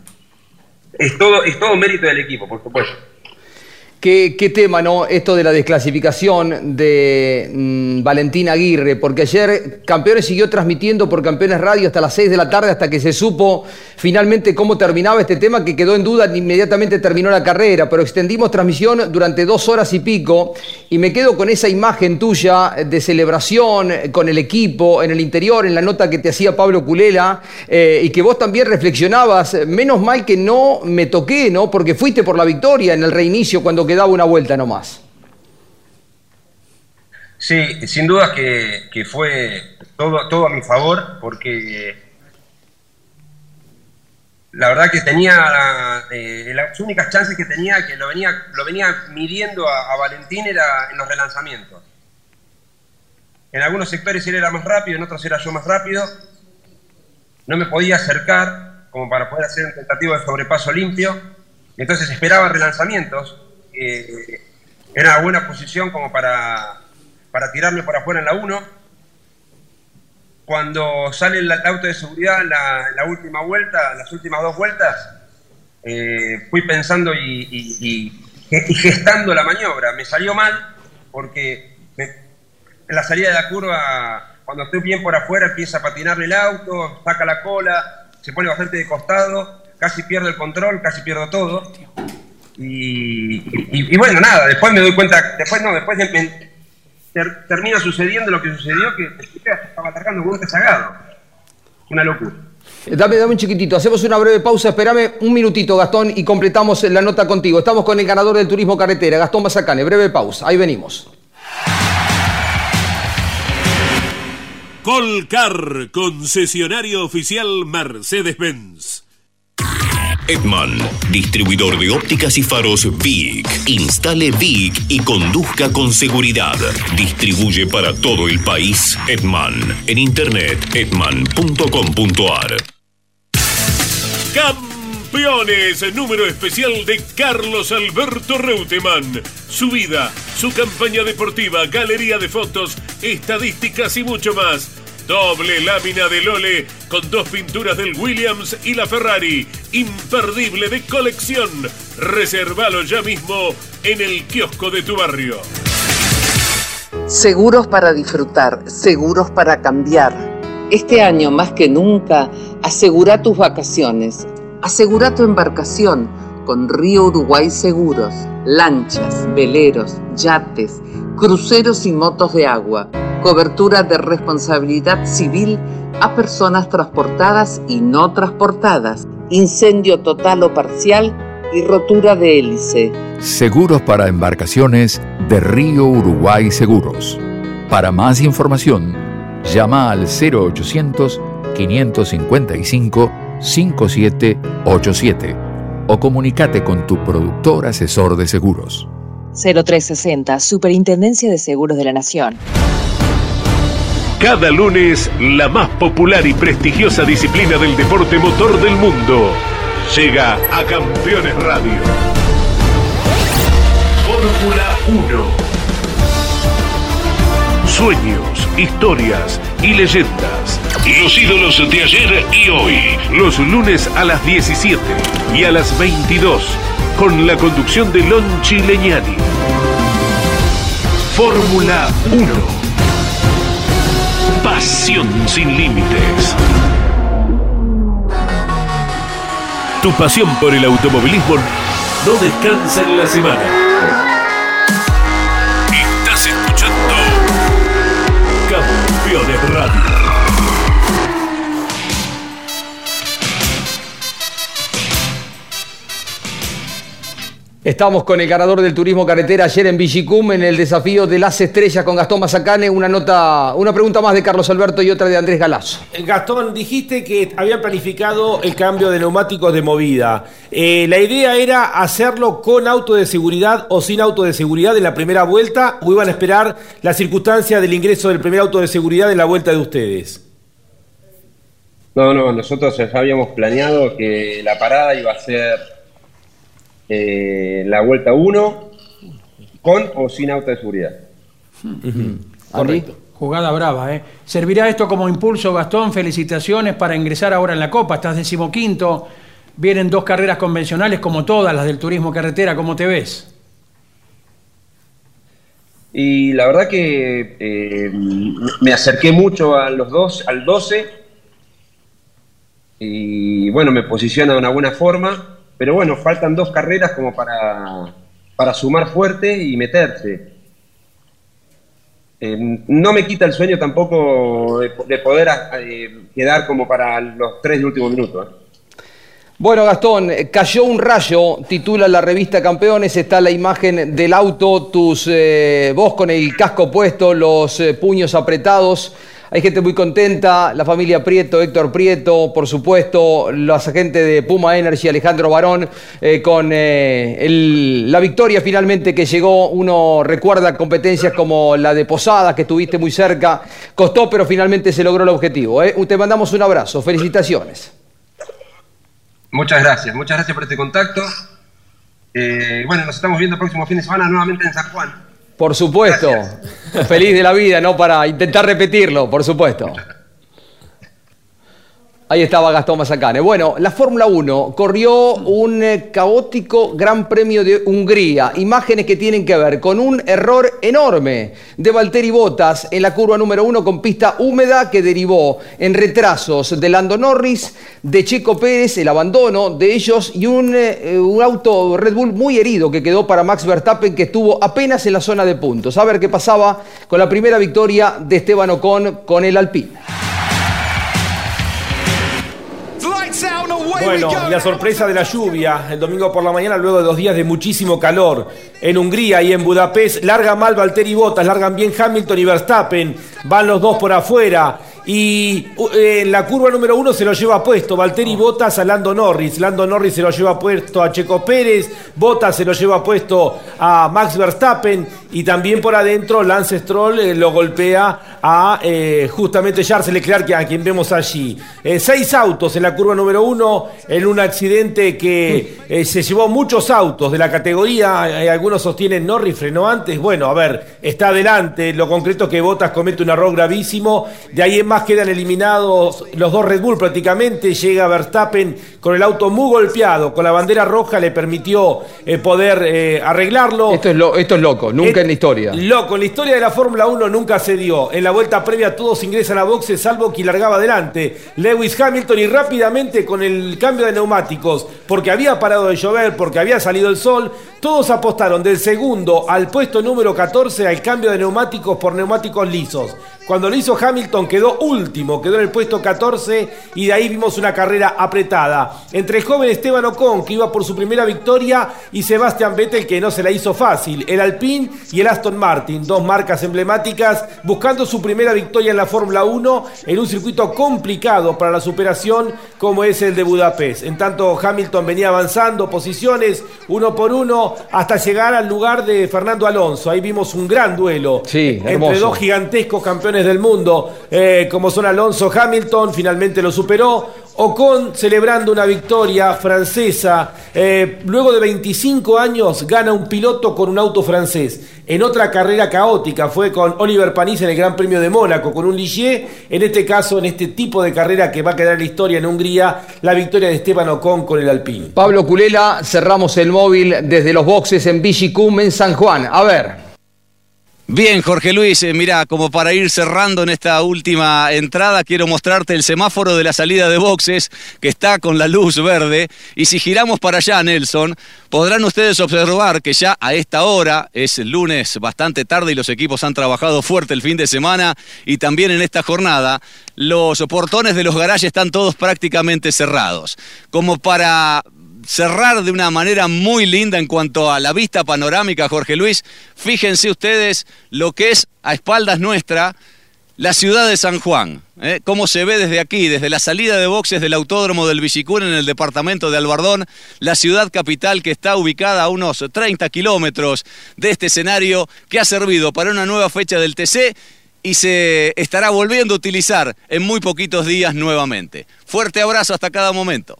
T: es, todo, es todo mérito del equipo, por supuesto.
F: ¿Qué, tema, ¿no? Esto de la desclasificación de mm, Valentín Aguirre, porque ayer Campeones siguió transmitiendo por Campeones Radio hasta las 6 de la tarde, hasta que se supo finalmente cómo terminaba este tema, que quedó en duda, inmediatamente terminó la carrera, pero extendimos transmisión durante dos horas y pico, y me quedo con esa imagen tuya de celebración con el equipo, en el interior, en la nota que te hacía Pablo Culela, eh, y que vos también reflexionabas, menos mal que no me toqué, ¿no? Porque fuiste por la victoria en el reinicio cuando quedaba una vuelta nomás.
T: Sí, sin duda que, que fue todo, todo a mi favor, porque la verdad que tenía eh, las únicas chances que tenía, que lo venía, lo venía midiendo a, a Valentín, era en los relanzamientos. En algunos sectores él era más rápido, en otros era yo más rápido. No me podía acercar como para poder hacer un tentativo de sobrepaso limpio. Entonces esperaba relanzamientos. Eh, era buena posición como para, para tirarme por afuera en la 1. Cuando sale el auto de seguridad en la, la última vuelta, las últimas dos vueltas, eh, fui pensando y, y- y- y gestando la maniobra. Me salió mal porque me- en la salida de la curva, cuando estoy bien por afuera, empieza a patinar el auto, saca la cola, se pone bastante de costado, casi pierdo el control, casi pierdo todo. Y, y- y bueno, nada, después me doy cuenta, después no, después me- me- ter- termina sucediendo lo que sucedió, que estaba atacando con un rezagado. Una locura.
F: Eh, Dame, dame un chiquitito, hacemos una breve pausa, espérame un minutito, Gastón, y completamos la nota contigo. Estamos con el ganador del turismo carretera, Gastón Mazacane. Breve pausa, ahí venimos.
D: Colcar, concesionario oficial Mercedes-Benz.
L: Edman, distribuidor de ópticas y faros VIC. Instale VIC y conduzca con seguridad. Distribuye para todo el país Edman. En internet edman.com.ar.
D: Campeones, número especial de Carlos Alberto Reutemann. Su vida, su campaña deportiva, galería de fotos, estadísticas y mucho más. Doble lámina de Lole con dos pinturas del Williams y la Ferrari. Imperdible de colección. Reservalo ya mismo en el kiosco de tu barrio.
U: Seguros para disfrutar, seguros para cambiar. Este año más que nunca, asegura tus vacaciones. Asegura tu embarcación con Río Uruguay Seguros. Lanchas, veleros, yates, cruceros y motos de agua. Cobertura de responsabilidad civil a personas transportadas y no transportadas. Incendio total o parcial y rotura de hélice.
M: Seguros para embarcaciones de Río Uruguay Seguros. Para más información, llama al 0800 555 5787 o comunícate con tu productor asesor de seguros.
N: 0360, Superintendencia de Seguros de la Nación.
D: Cada lunes, la más popular y prestigiosa disciplina del deporte motor del mundo llega a Campeones Radio. Fórmula 1. Sueños, historias y leyendas. Los ídolos de ayer y hoy. Los lunes a las 17 y a las 22. Con la conducción de Lon Chileñani. Fórmula 1. Pasión sin límites. Tu pasión por el automovilismo no descansa en la semana.
F: Estamos con el ganador del turismo carretera ayer en Villicum en el desafío de las estrellas con Gastón Mazacane. Una nota, una pregunta más de Carlos Alberto y otra de Andrés Galazo.
H: Eh, Gastón, dijiste que habían planificado el cambio de neumáticos de movida. Eh, ¿La idea era hacerlo con auto de seguridad o sin auto de seguridad en la primera vuelta o iban a esperar la circunstancia del ingreso del primer auto de seguridad en la vuelta de ustedes?
T: No, no, nosotros ya habíamos planeado que la parada iba a ser eh, la vuelta 1 con o sin auto de seguridad.
J: Correcto. Jugada brava, ¿eh? ¿Servirá esto como impulso, Gastón? Felicitaciones para ingresar ahora en la Copa. Estás decimoquinto. Vienen dos carreras convencionales como todas las del turismo carretera. ¿Cómo te ves?
T: Y la verdad que eh, me acerqué mucho a los dos, al 12. Y bueno, me posiciona de una buena forma. Pero bueno, faltan dos carreras como para, para sumar fuerte y meterse. Eh, no me quita el sueño tampoco de, de poder eh, quedar como para los tres últimos minutos. ¿eh?
F: Bueno, Gastón, cayó un rayo, titula la revista Campeones, está la imagen del auto, tus eh, vos con el casco puesto, los eh, puños apretados. Hay gente muy contenta, la familia Prieto, Héctor Prieto, por supuesto, los agentes de Puma Energy, Alejandro Barón, eh, con eh, la victoria finalmente que llegó. Uno recuerda competencias como la de Posadas, que estuviste muy cerca. Costó, pero finalmente se logró el objetivo. ¿eh? Te mandamos un abrazo, felicitaciones.
T: Muchas gracias, muchas gracias por este contacto. Eh, bueno, nos estamos viendo el próximo fin de semana nuevamente en San Juan.
F: Por supuesto. Feliz de la vida, ¿no? Para intentar repetirlo, por supuesto. Ahí estaba Gastón Mazacane. Bueno, la Fórmula 1 corrió un eh, caótico Gran Premio de Hungría. Imágenes que tienen que ver con un error enorme de Valtteri Bottas en la curva número 1 con pista húmeda que derivó en retrasos de Lando Norris, de Checo Pérez, el abandono de ellos y un, eh, un auto Red Bull muy herido que quedó para Max Verstappen que estuvo apenas en la zona de puntos. A ver qué pasaba con la primera victoria de Esteban Ocon con el Alpine.
H: Bueno, y la sorpresa de la lluvia el domingo por la mañana, luego de dos días de muchísimo calor. En Hungría y en Budapest, larga mal Valtteri Bottas, largan bien Hamilton y Verstappen, van los dos por afuera. Y eh, en la curva número uno se lo lleva puesto Valtteri Bottas a Lando Norris. Lando Norris se lo lleva puesto a Checo Pérez. Bottas se lo lleva puesto a Max Verstappen. Y también por adentro Lance Stroll eh, lo golpea a eh, justamente Charles Leclerc, a quien vemos allí. Eh, seis autos en la curva número uno en un accidente que eh, se llevó muchos autos de la categoría. Algunos sostienen Norris frenó antes. Bueno, a ver, está adelante. Lo concreto es que Bottas comete un error gravísimo. De ahí en más quedan eliminados los dos Red Bull prácticamente. Llega Verstappen con el auto muy golpeado, con la bandera roja le permitió eh, poder eh, arreglarlo.
F: Esto es, lo- esto es loco, nunca en la historia.
H: Loco, en la historia de la Fórmula 1 nunca se dio. En la vuelta previa todos ingresan a boxes, salvo que largaba adelante. Lewis Hamilton y rápidamente con el cambio de neumáticos, porque había parado de llover, porque había salido el sol, todos apostaron del segundo al puesto número 14 al cambio de neumáticos por neumáticos lisos. Cuando lo hizo Hamilton quedó último, quedó en el puesto 14 y de ahí vimos una carrera apretada. Entre el joven Esteban Ocon, que iba por su primera victoria, y Sebastian Vettel, que no se la hizo fácil. El Alpine y el Aston Martin, dos marcas emblemáticas, buscando su primera victoria en la Fórmula 1 en un circuito complicado para la superación como es el de Budapest. En tanto, Hamilton venía avanzando posiciones uno por uno hasta llegar al lugar de Fernando Alonso. Ahí vimos un gran duelo
F: Sí,
H: entre dos gigantescos campeones del mundo, eh, como son Alonso Hamilton, finalmente lo superó. Ocon celebrando una victoria francesa. Eh, luego de 25 años gana un piloto con un auto francés. En otra carrera caótica fue con Oliver Panis en el Gran Premio de Mónaco, con un Ligier. En este caso, en este tipo de carrera que va a quedar en la historia en Hungría, la victoria de Esteban Ocon con el Alpine.
F: Pablo Culela, cerramos el móvil desde los boxes en Vigicum en San Juan. A ver.
O: Bien, Jorge Luis, eh, mira, como para ir cerrando en esta última entrada, quiero mostrarte el semáforo de la salida de boxes que está con la luz verde. Y si giramos para allá, Nelson, podrán ustedes observar que ya a esta hora, es lunes bastante tarde y los equipos han trabajado fuerte el fin de semana y también en esta jornada, los portones de los garajes están todos prácticamente cerrados. Como para cerrar de una manera muy linda en cuanto a la vista panorámica, Jorge Luis. Fíjense ustedes lo que es a espaldas nuestra la ciudad de San Juan. ¿eh? Cómo se ve desde aquí, desde la salida de boxes del Autódromo del Villicún en el departamento de Albardón, la ciudad capital que está ubicada a unos 30 kilómetros de este escenario que ha servido para una nueva fecha del TC y se estará volviendo a utilizar en muy poquitos días nuevamente. Fuerte abrazo hasta cada momento.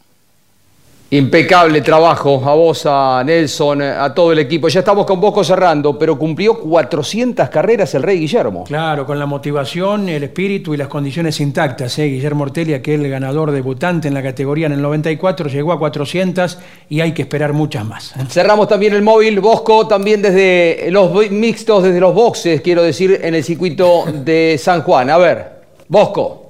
F: Impecable trabajo a vos, a Nelson, a todo el equipo. Ya estamos con Bosco cerrando, pero cumplió 400 carreras el Rey Guillermo.
J: Claro, con la motivación, el espíritu y las condiciones intactas. ¿eh? Guillermo Ortelli, aquel ganador debutante en la categoría en el 94, llegó a 400 y hay que esperar muchas más. ¿eh?
F: Cerramos también el móvil, Bosco, también desde los mixtos, desde los boxes, quiero decir, en el circuito de San Juan. A ver, Bosco.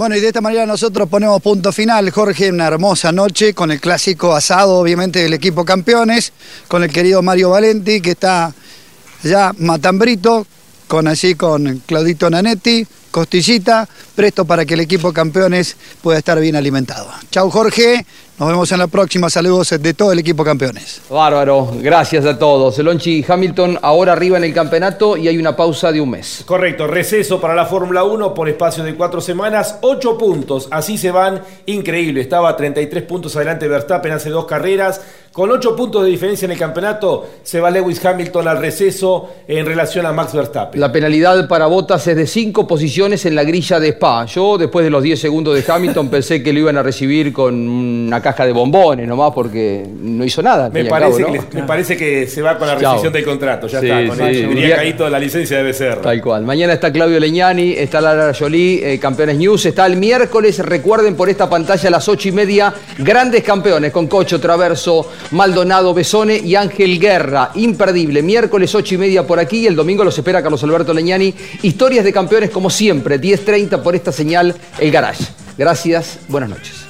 R: Bueno, y de esta manera nosotros ponemos punto final, Jorge, una hermosa noche con el clásico asado, obviamente, del equipo campeones, con el querido Mario Valenti, que está ya matambrito, con así con Claudito Nanetti, costillita, presto para que el equipo campeones pueda estar bien alimentado. Chau Jorge, nos vemos en la próxima. Saludos de todo el equipo campeones.
F: Bárbaro, gracias a todos. Lonchi Hamilton ahora arriba en el campeonato y hay una pausa de un mes.
H: Correcto, receso para la Fórmula 1 por espacio de cuatro semanas, ocho puntos, así se van, increíble. Estaba 33 puntos adelante Verstappen hace dos carreras. Con ocho puntos de diferencia en el campeonato, se va Lewis Hamilton al receso en relación a Max Verstappen.
F: La penalidad para Bottas es de cinco posiciones en la grilla de Spa. Yo, después de los 10 segundos de Hamilton, pensé que lo iban a recibir con una caja de bombones nomás porque no hizo nada.
H: Me, parece, que, me parece que se va con la rescisión del contrato. Ya está. Con sí. Diría Caíto, la licencia debe ser.
F: Tal cual. Mañana está Claudio Leñani, está Lara Jolie, eh, Campeones News. Está el miércoles, recuerden por esta pantalla a las ocho y media, grandes campeones con Cocho Traverso. Maldonado Besone y Ángel Guerra. Imperdible. Miércoles 8 y media por aquí y el domingo los espera Carlos Alberto Leñani. Historias de campeones como siempre. 10.30 por esta señal El Garage. Gracias. Buenas noches.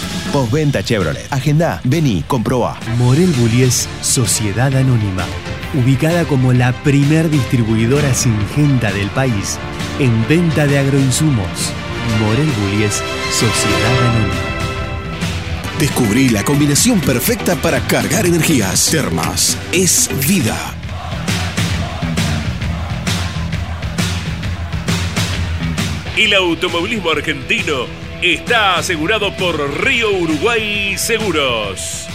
A: Postventa Chevrolet. Agenda, vení, comproba.
B: Morel Bullies Sociedad Anónima. Ubicada como la primer distribuidora singenta del país en venta de agroinsumos. Morel Bullies Sociedad Anónima.
C: Descubrí la combinación perfecta para cargar energías. Termas es vida.
D: El automovilismo argentino está asegurado por Río Uruguay Seguros.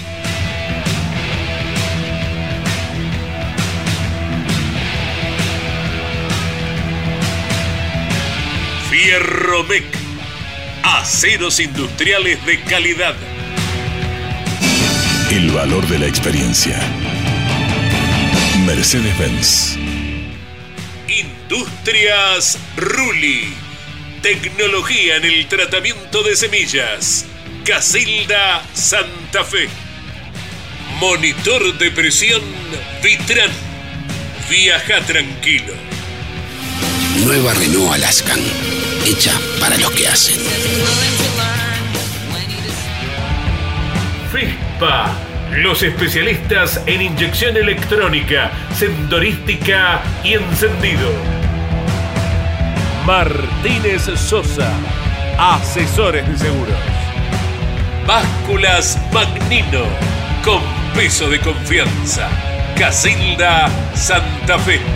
D: Fierromec. Aceros industriales de calidad.
L: El valor de la experiencia. Mercedes-Benz.
D: Industrias Ruli. Tecnología en el tratamiento de semillas. Casilda Santa Fe. Monitor de presión Vitran. Viaja tranquilo.
V: Nueva Renault Alaskan, hecha para los que hacen.
D: FISPA, los especialistas en inyección electrónica, sendorística y encendido. Martínez Sosa, asesores de seguros. Básculas Magnino, con peso de confianza. Casilda Santa Fe.